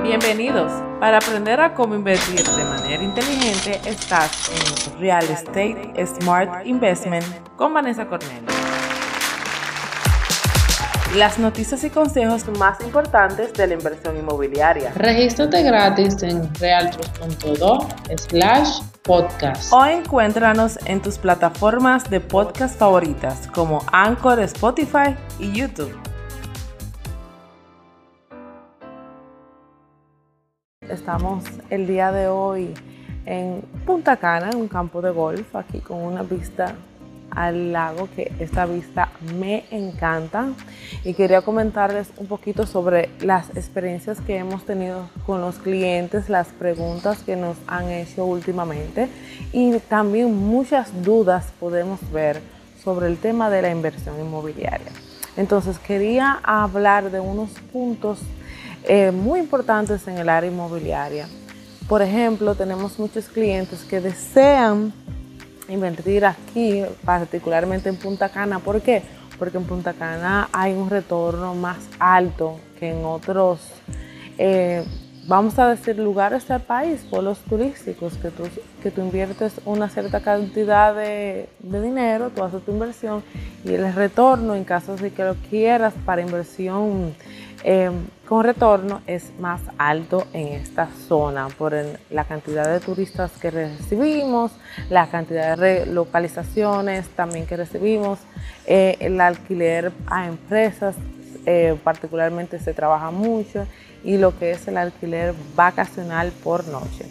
Bienvenidos. Para aprender a cómo invertir de manera inteligente, estás en Real Estate Smart Investment con Vanessa Cornell. Las noticias y consejos más importantes de la inversión inmobiliaria. Regístrate gratis en realtros.do slash podcast. O encuéntranos en tus plataformas de podcast favoritas como Anchor, Spotify y YouTube. Estamos el día de hoy en Punta Cana, en un campo de golf, aquí con una vista al lago, que esta vista me encanta. Y quería comentarles un poquito sobre las experiencias que hemos tenido con los clientes, las preguntas que nos han hecho últimamente y también muchas dudas podemos ver sobre el tema de la inversión inmobiliaria. Entonces quería hablar de unos puntos eh, muy importantes en el área inmobiliaria. Por ejemplo, tenemos muchos clientes que desean invertir aquí, particularmente en Punta Cana. ¿Por qué? Porque en Punta Cana hay un retorno más alto que en otros, eh, vamos a decir, lugares del país, pueblos turísticos, que tú, que tú inviertes una cierta cantidad de, de dinero, tú haces tu inversión y el retorno, en caso de que lo quieras para inversión Em, con retorno es más alto en esta zona por la cantidad de turistas que recibimos, la cantidad de localizaciones también que recibimos, eh, el alquiler a empresas eh, particularmente se trabaja mucho y lo que es el alquiler vacacional por noche.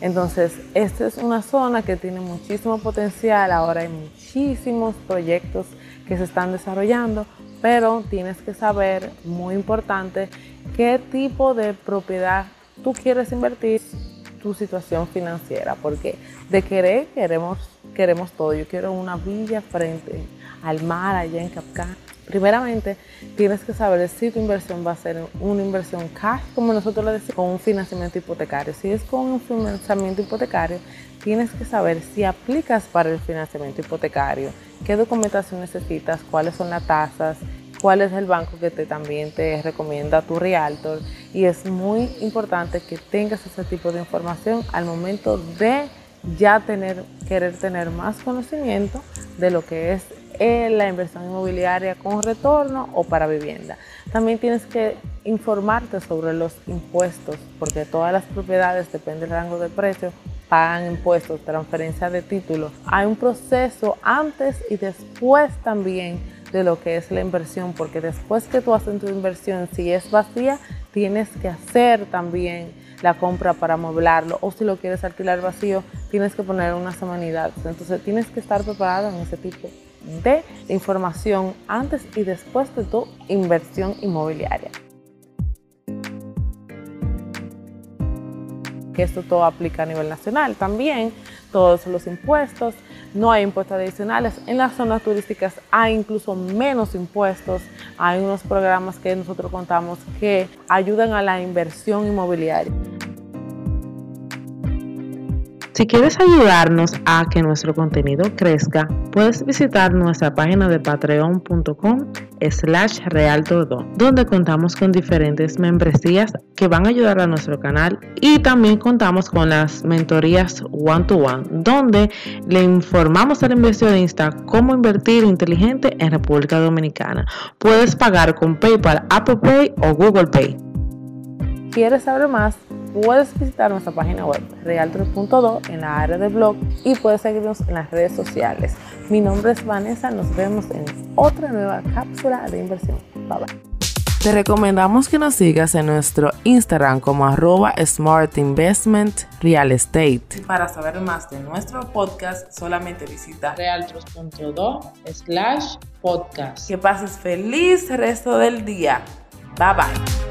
Entonces, esta es una zona que tiene muchísimo potencial, ahora hay muchísimos proyectos que se están desarrollando, pero tienes que saber, muy importante, qué tipo de propiedad tú quieres invertir, tu situación financiera, porque de querer queremos, queremos todo. Yo quiero una villa frente al mar allá en Capcán. Primeramente, tienes que saber si tu inversión va a ser una inversión cash, como nosotros le decimos, con un financiamiento hipotecario. Si es con un financiamiento hipotecario, tienes que saber si aplicas para el financiamiento hipotecario, qué documentación necesitas, cuáles son las tasas, cuál es el banco que te, también te recomienda tu realtor. Y es muy importante que tengas ese tipo de información al momento de ya tener, querer tener más conocimiento de lo que es eh, la inversión inmobiliaria con retorno o para vivienda. También tienes que informarte sobre los impuestos, porque todas las propiedades, depende del rango de precio, pagan impuestos, transferencia de títulos. Hay un proceso antes y después también de lo que es la inversión, porque después que tú haces tu inversión, si es vacía, tienes que hacer también la compra para amueblarlo o si lo quieres alquilar vacío, tienes que poner unas amenidades. Entonces tienes que estar preparado en ese tipo de información antes y después de tu inversión inmobiliaria. Que esto todo aplica a nivel nacional. También todos los impuestos, no hay impuestos adicionales. En las zonas turísticas hay incluso menos impuestos. Hay unos programas que nosotros contamos que ayudan a la inversión inmobiliaria. Si quieres ayudarnos a que nuestro contenido crezca, puedes visitar nuestra página de patreon.com slash donde contamos con diferentes membresías que van a ayudar a nuestro canal y también contamos con las mentorías one-to-one, donde le informamos al inversionista cómo invertir inteligente en República Dominicana. Puedes pagar con PayPal, Apple Pay o Google Pay. ¿Quieres saber más? Puedes visitar nuestra página web realtor.do en la área de blog y puedes seguirnos en las redes sociales. Mi nombre es Vanessa, nos vemos en otra nueva cápsula de inversión. Bye bye. Te recomendamos que nos sigas en nuestro Instagram como arroba Smart Investment Real Estate. Para saber más de nuestro podcast, solamente visita realtros.do slash podcast. Que pases feliz resto del día. Bye bye.